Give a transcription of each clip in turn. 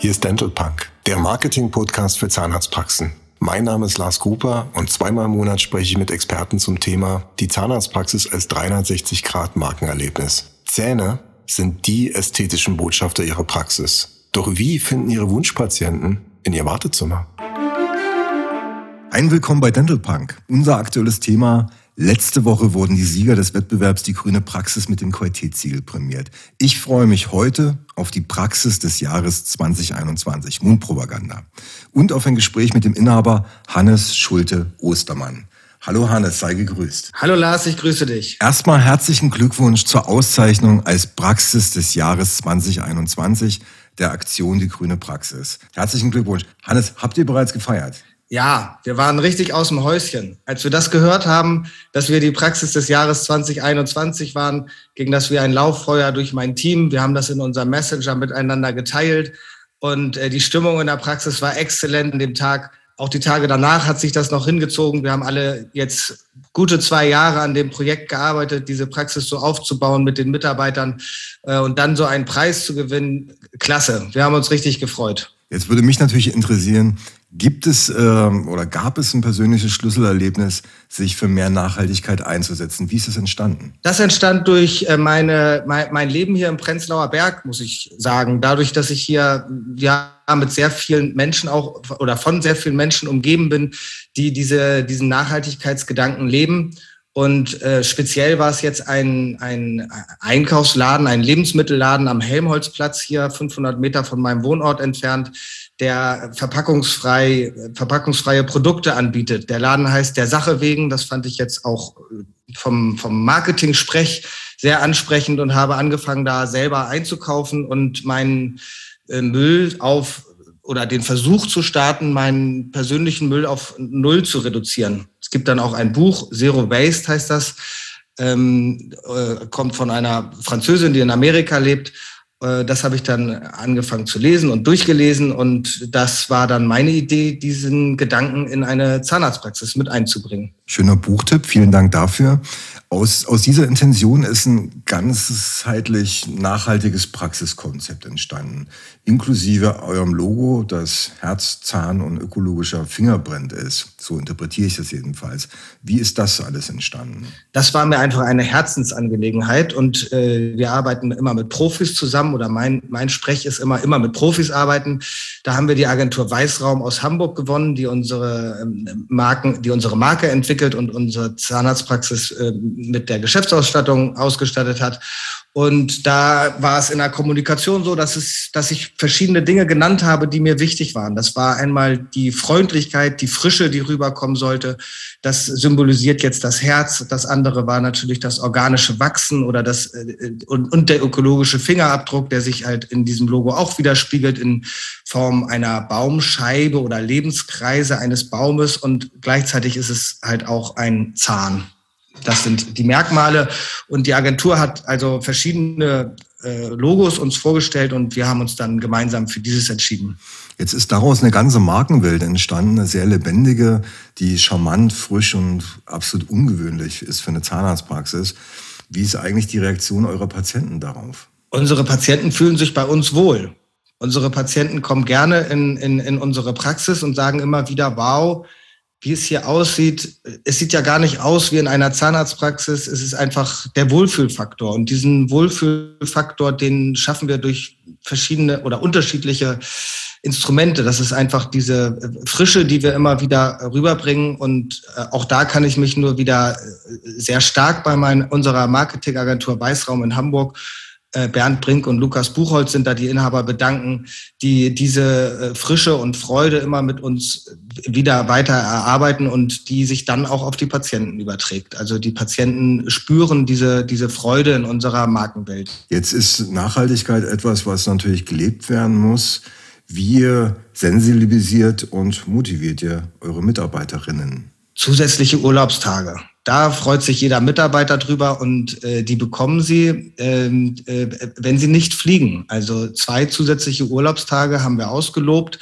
Hier ist Dental Punk, der Marketing-Podcast für Zahnarztpraxen. Mein Name ist Lars Gruper und zweimal im Monat spreche ich mit Experten zum Thema die Zahnarztpraxis als 360-Grad-Markenerlebnis. Zähne sind die ästhetischen Botschafter ihrer Praxis. Doch wie finden Ihre Wunschpatienten in Ihr Wartezimmer? Ein Willkommen bei Dental Punk. Unser aktuelles Thema Letzte Woche wurden die Sieger des Wettbewerbs Die grüne Praxis mit dem Qualitätssiegel prämiert. Ich freue mich heute auf die Praxis des Jahres 2021, Mundpropaganda. Und auf ein Gespräch mit dem Inhaber Hannes Schulte-Ostermann. Hallo Hannes, sei gegrüßt. Hallo Lars, ich grüße dich. Erstmal herzlichen Glückwunsch zur Auszeichnung als Praxis des Jahres 2021 der Aktion Die grüne Praxis. Herzlichen Glückwunsch. Hannes, habt ihr bereits gefeiert? Ja, wir waren richtig aus dem Häuschen. Als wir das gehört haben, dass wir die Praxis des Jahres 2021 waren, ging das wie ein Lauffeuer durch mein Team. Wir haben das in unserem Messenger miteinander geteilt und äh, die Stimmung in der Praxis war exzellent an dem Tag. Auch die Tage danach hat sich das noch hingezogen. Wir haben alle jetzt gute zwei Jahre an dem Projekt gearbeitet, diese Praxis so aufzubauen mit den Mitarbeitern äh, und dann so einen Preis zu gewinnen. Klasse. Wir haben uns richtig gefreut. Jetzt würde mich natürlich interessieren, Gibt es ähm, oder gab es ein persönliches Schlüsselerlebnis, sich für mehr Nachhaltigkeit einzusetzen? Wie ist es entstanden? Das entstand durch äh, meine, mein, mein Leben hier im Prenzlauer Berg, muss ich sagen. Dadurch, dass ich hier ja mit sehr vielen Menschen auch oder von sehr vielen Menschen umgeben bin, die diese, diesen Nachhaltigkeitsgedanken leben. Und äh, speziell war es jetzt ein, ein Einkaufsladen, ein Lebensmittelladen am Helmholtzplatz hier, 500 Meter von meinem Wohnort entfernt, der verpackungsfrei, verpackungsfreie Produkte anbietet. Der Laden heißt Der Sache wegen. Das fand ich jetzt auch vom, vom Marketing-Sprech sehr ansprechend und habe angefangen, da selber einzukaufen und meinen äh, Müll auf oder den Versuch zu starten, meinen persönlichen Müll auf Null zu reduzieren. Es gibt dann auch ein Buch, Zero Waste heißt das, ähm, äh, kommt von einer Französin, die in Amerika lebt äh, das habe ich dann angefangen zu lesen und durchgelesen und das war dann meine Idee, diesen Gedanken in eine Zahnarztpraxis mit einzubringen. Schöner Buchtipp, vielen Dank dafür. Aus, aus dieser Intention ist ein ganzheitlich nachhaltiges Praxiskonzept entstanden, inklusive eurem Logo, das Herz, Zahn und ökologischer Fingerbrand ist. So interpretiere ich das jedenfalls. Wie ist das alles entstanden? Das war mir einfach eine Herzensangelegenheit und äh, wir arbeiten immer mit Profis zusammen oder mein, mein Sprech ist immer, immer mit Profis arbeiten. Da haben wir die Agentur Weißraum aus Hamburg gewonnen, die unsere ähm, Marken, die unsere Marke entwickelt und unsere Zahnarztpraxis äh, mit der Geschäftsausstattung ausgestattet hat. Und da war es in der Kommunikation so, dass, es, dass ich verschiedene Dinge genannt habe, die mir wichtig waren. Das war einmal die Freundlichkeit, die Frische, die rüberkommen sollte. Das symbolisiert jetzt das Herz. Das andere war natürlich das organische Wachsen oder das äh, und, und der ökologische Fingerabdruck, der sich halt in diesem Logo auch widerspiegelt in Form einer Baumscheibe oder Lebenskreise eines Baumes. Und gleichzeitig ist es halt auch ein Zahn. Das sind die Merkmale. Und die Agentur hat also verschiedene äh, Logos uns vorgestellt und wir haben uns dann gemeinsam für dieses entschieden. Jetzt ist daraus eine ganze Markenwelt entstanden, eine sehr lebendige, die charmant, frisch und absolut ungewöhnlich ist für eine Zahnarztpraxis. Wie ist eigentlich die Reaktion eurer Patienten darauf? Unsere Patienten fühlen sich bei uns wohl. Unsere Patienten kommen gerne in, in, in unsere Praxis und sagen immer wieder, wow, wie es hier aussieht, es sieht ja gar nicht aus wie in einer Zahnarztpraxis. Es ist einfach der Wohlfühlfaktor. Und diesen Wohlfühlfaktor, den schaffen wir durch verschiedene oder unterschiedliche Instrumente. Das ist einfach diese Frische, die wir immer wieder rüberbringen. Und äh, auch da kann ich mich nur wieder äh, sehr stark bei mein, unserer Marketingagentur Weißraum in Hamburg Bernd Brink und Lukas Buchholz sind da die Inhaber bedanken, die diese äh, Frische und Freude immer mit uns wieder weiter erarbeiten und die sich dann auch auf die Patienten überträgt. Also die Patienten spüren diese, diese Freude in unserer Markenwelt. Jetzt ist Nachhaltigkeit etwas, was natürlich gelebt werden muss. Wie sensibilisiert und motiviert ihr eure Mitarbeiterinnen? Zusätzliche Urlaubstage. Da freut sich jeder Mitarbeiter drüber und äh, die bekommen sie, ähm, äh, wenn sie nicht fliegen. Also zwei zusätzliche Urlaubstage haben wir ausgelobt.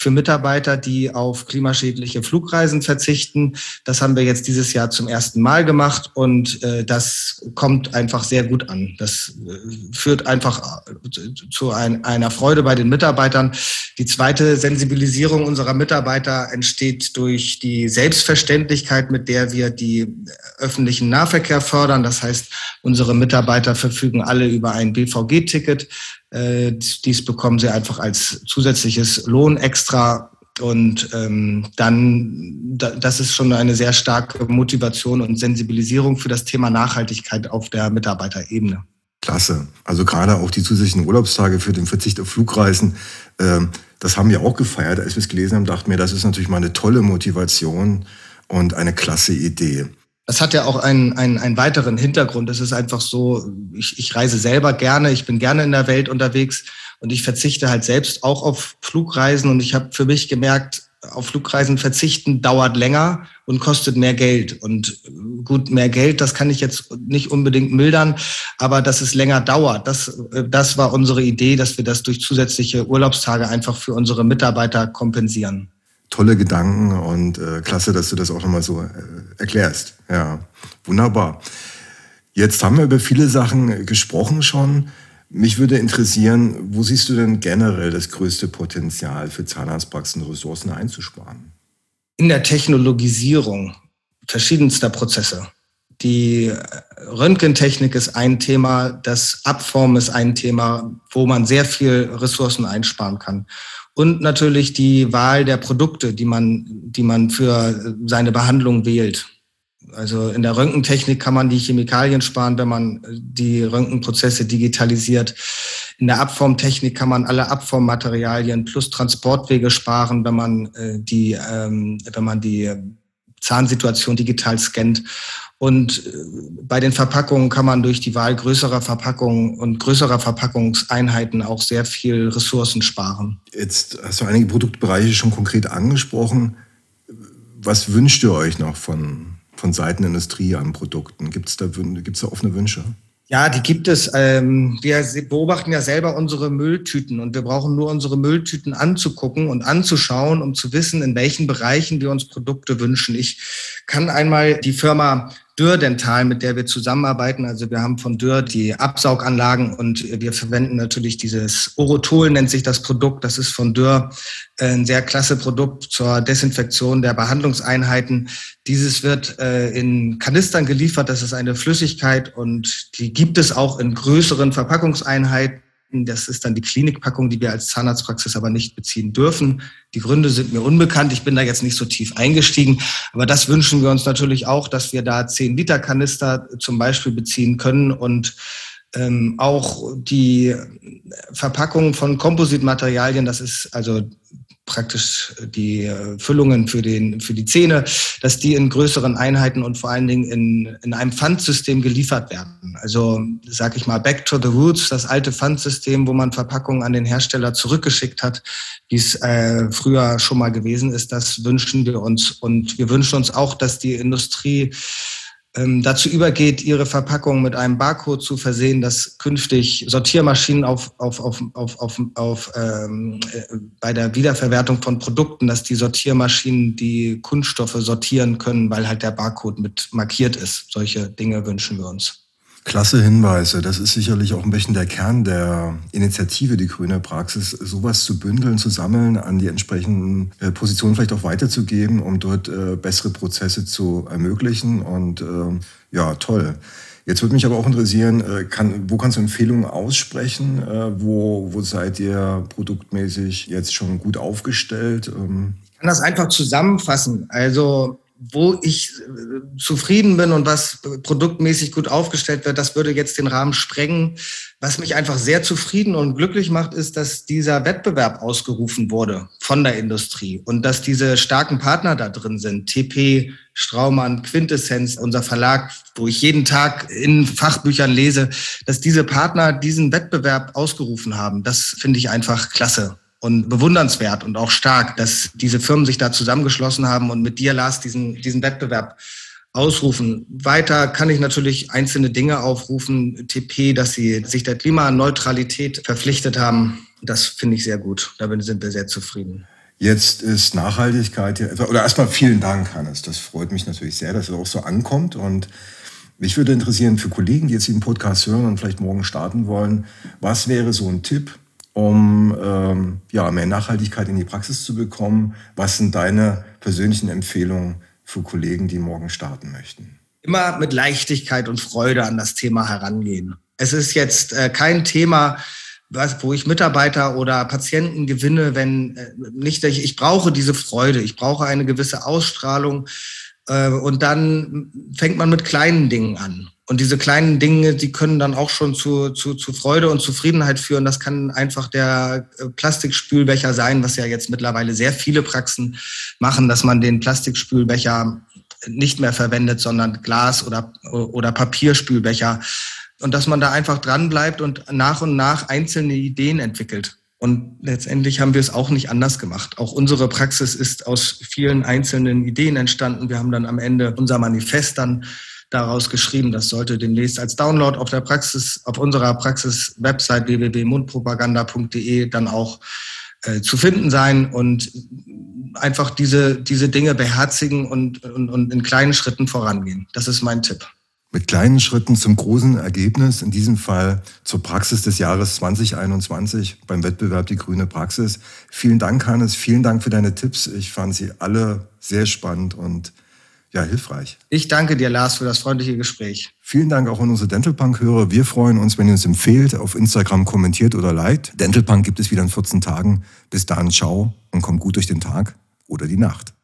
Für Mitarbeiter, die auf klimaschädliche Flugreisen verzichten. Das haben wir jetzt dieses Jahr zum ersten Mal gemacht und äh, das kommt einfach sehr gut an. Das äh, führt einfach äh, zu ein, einer Freude bei den Mitarbeitern. Die zweite Sensibilisierung unserer Mitarbeiter entsteht durch die Selbstverständlichkeit, mit der wir die öffentlichen Nahverkehr fördern. Das heißt, unsere Mitarbeiter verfügen alle über ein BVG-Ticket. Äh, dies bekommen sie einfach als zusätzliches Lohn extra. Und ähm, dann, da, das ist schon eine sehr starke Motivation und Sensibilisierung für das Thema Nachhaltigkeit auf der Mitarbeiterebene. Klasse. Also gerade auch die zusätzlichen Urlaubstage für den Verzicht auf Flugreisen, äh, das haben wir auch gefeiert. Als wir es gelesen haben, dachten wir, das ist natürlich mal eine tolle Motivation und eine klasse Idee. Das hat ja auch einen, einen, einen weiteren Hintergrund. Es ist einfach so, ich, ich reise selber gerne, ich bin gerne in der Welt unterwegs und ich verzichte halt selbst auch auf Flugreisen und ich habe für mich gemerkt, auf Flugreisen verzichten dauert länger und kostet mehr Geld. Und gut, mehr Geld, das kann ich jetzt nicht unbedingt mildern, aber dass es länger dauert, das, das war unsere Idee, dass wir das durch zusätzliche Urlaubstage einfach für unsere Mitarbeiter kompensieren tolle Gedanken und äh, klasse, dass du das auch nochmal so äh, erklärst. Ja, wunderbar. Jetzt haben wir über viele Sachen gesprochen schon. Mich würde interessieren, wo siehst du denn generell das größte Potenzial für Zahnarztpraxen Ressourcen einzusparen? In der Technologisierung verschiedenster Prozesse. Die Röntgentechnik ist ein Thema, das Abformen ist ein Thema, wo man sehr viel Ressourcen einsparen kann und natürlich die Wahl der Produkte, die man, die man für seine Behandlung wählt. Also in der Röntgentechnik kann man die Chemikalien sparen, wenn man die Röntgenprozesse digitalisiert. In der Abformtechnik kann man alle Abformmaterialien plus Transportwege sparen, wenn man äh, die, ähm, wenn man die Zahnsituation digital scannt. Und äh, bei den Verpackungen kann man durch die Wahl größerer Verpackungen und größerer Verpackungseinheiten auch sehr viel Ressourcen sparen. Jetzt hast du einige Produktbereiche schon konkret angesprochen. Was wünscht ihr euch noch von, von Seiten Industrie an Produkten? Gibt es da, gibt's da offene Wünsche? Ja, die gibt es. Ähm, wir beobachten ja selber unsere Mülltüten und wir brauchen nur unsere Mülltüten anzugucken und anzuschauen, um zu wissen, in welchen Bereichen wir uns Produkte wünschen. Ich kann einmal die Firma Dürr Dental, mit der wir zusammenarbeiten. Also wir haben von Dürr die Absauganlagen und wir verwenden natürlich dieses Orotol, nennt sich das Produkt. Das ist von Dürr ein sehr klasse Produkt zur Desinfektion der Behandlungseinheiten. Dieses wird äh, in Kanistern geliefert. Das ist eine Flüssigkeit und die gibt es auch in größeren Verpackungseinheiten. Das ist dann die Klinikpackung, die wir als Zahnarztpraxis aber nicht beziehen dürfen. Die Gründe sind mir unbekannt. Ich bin da jetzt nicht so tief eingestiegen. Aber das wünschen wir uns natürlich auch, dass wir da 10 Liter Kanister zum Beispiel beziehen können und ähm, auch die Verpackung von Kompositmaterialien, das ist also praktisch die äh, Füllungen für, den, für die Zähne, dass die in größeren Einheiten und vor allen Dingen in, in einem Pfandsystem geliefert werden. Also sage ich mal, back to the roots, das alte Pfandsystem, wo man Verpackungen an den Hersteller zurückgeschickt hat, wie es äh, früher schon mal gewesen ist, das wünschen wir uns. Und wir wünschen uns auch, dass die Industrie dazu übergeht, ihre Verpackung mit einem Barcode zu versehen, dass künftig Sortiermaschinen auf, auf, auf, auf, auf, auf ähm, äh, bei der Wiederverwertung von Produkten, dass die Sortiermaschinen die Kunststoffe sortieren können, weil halt der Barcode mit markiert ist. Solche Dinge wünschen wir uns. Klasse Hinweise. Das ist sicherlich auch ein bisschen der Kern der Initiative, die grüne Praxis, sowas zu bündeln, zu sammeln, an die entsprechenden äh, Positionen vielleicht auch weiterzugeben, um dort äh, bessere Prozesse zu ermöglichen. Und äh, ja, toll. Jetzt würde mich aber auch interessieren, kann, wo kannst du Empfehlungen aussprechen? Wo, wo seid ihr produktmäßig jetzt schon gut aufgestellt? Ähm, ich kann das einfach zusammenfassen. Also wo ich äh, zufrieden bin und was produktmäßig gut aufgestellt wird, das würde jetzt den Rahmen sprengen. Was mich einfach sehr zufrieden und glücklich macht, ist, dass dieser Wettbewerb ausgerufen wurde von der Industrie und dass diese starken Partner da drin sind. TP, Straumann, Quintessenz, unser Verlag, wo ich jeden Tag in Fachbüchern lese, dass diese Partner diesen Wettbewerb ausgerufen haben. Das finde ich einfach klasse und bewundernswert und auch stark, dass diese Firmen sich da zusammengeschlossen haben und mit dir, Lars, diesen, diesen Wettbewerb ausrufen. Weiter kann ich natürlich einzelne Dinge aufrufen. TP, dass sie sich der Klimaneutralität verpflichtet haben. Das finde ich sehr gut. Da sind wir sehr zufrieden. Jetzt ist Nachhaltigkeit, oder erstmal vielen Dank, Hannes. Das freut mich natürlich sehr, dass es auch so ankommt. Und mich würde interessieren, für Kollegen, die jetzt den Podcast hören und vielleicht morgen starten wollen, was wäre so ein Tipp, um ähm, ja, mehr Nachhaltigkeit in die Praxis zu bekommen? Was sind deine persönlichen Empfehlungen für Kollegen, die morgen starten möchten? Immer mit Leichtigkeit und Freude an das Thema herangehen. Es ist jetzt äh, kein Thema, was, wo ich Mitarbeiter oder Patienten gewinne, wenn äh, nicht, ich, ich brauche diese Freude, ich brauche eine gewisse Ausstrahlung äh, und dann fängt man mit kleinen Dingen an. Und diese kleinen Dinge, die können dann auch schon zu, zu, zu Freude und Zufriedenheit führen. Das kann einfach der äh, Plastikspülbecher sein, was ja jetzt mittlerweile sehr viele Praxen machen, dass man den Plastikspülbecher nicht mehr verwendet, sondern Glas- oder, oder Papierspülbecher und dass man da einfach dran bleibt und nach und nach einzelne Ideen entwickelt. Und letztendlich haben wir es auch nicht anders gemacht. Auch unsere Praxis ist aus vielen einzelnen Ideen entstanden. Wir haben dann am Ende unser Manifest dann daraus geschrieben. Das sollte demnächst als Download auf der Praxis, auf unserer Praxis-Website www.mundpropaganda.de dann auch äh, zu finden sein und einfach diese, diese Dinge beherzigen und, und, und in kleinen Schritten vorangehen. Das ist mein Tipp mit kleinen Schritten zum großen Ergebnis, in diesem Fall zur Praxis des Jahres 2021 beim Wettbewerb Die Grüne Praxis. Vielen Dank, Hannes. Vielen Dank für deine Tipps. Ich fand sie alle sehr spannend und ja, hilfreich. Ich danke dir, Lars, für das freundliche Gespräch. Vielen Dank auch an unsere Dentalpunk-Hörer. Wir freuen uns, wenn ihr uns empfehlt, auf Instagram kommentiert oder liked. Dentalpunk gibt es wieder in 14 Tagen. Bis dahin, ciao und kommt gut durch den Tag oder die Nacht.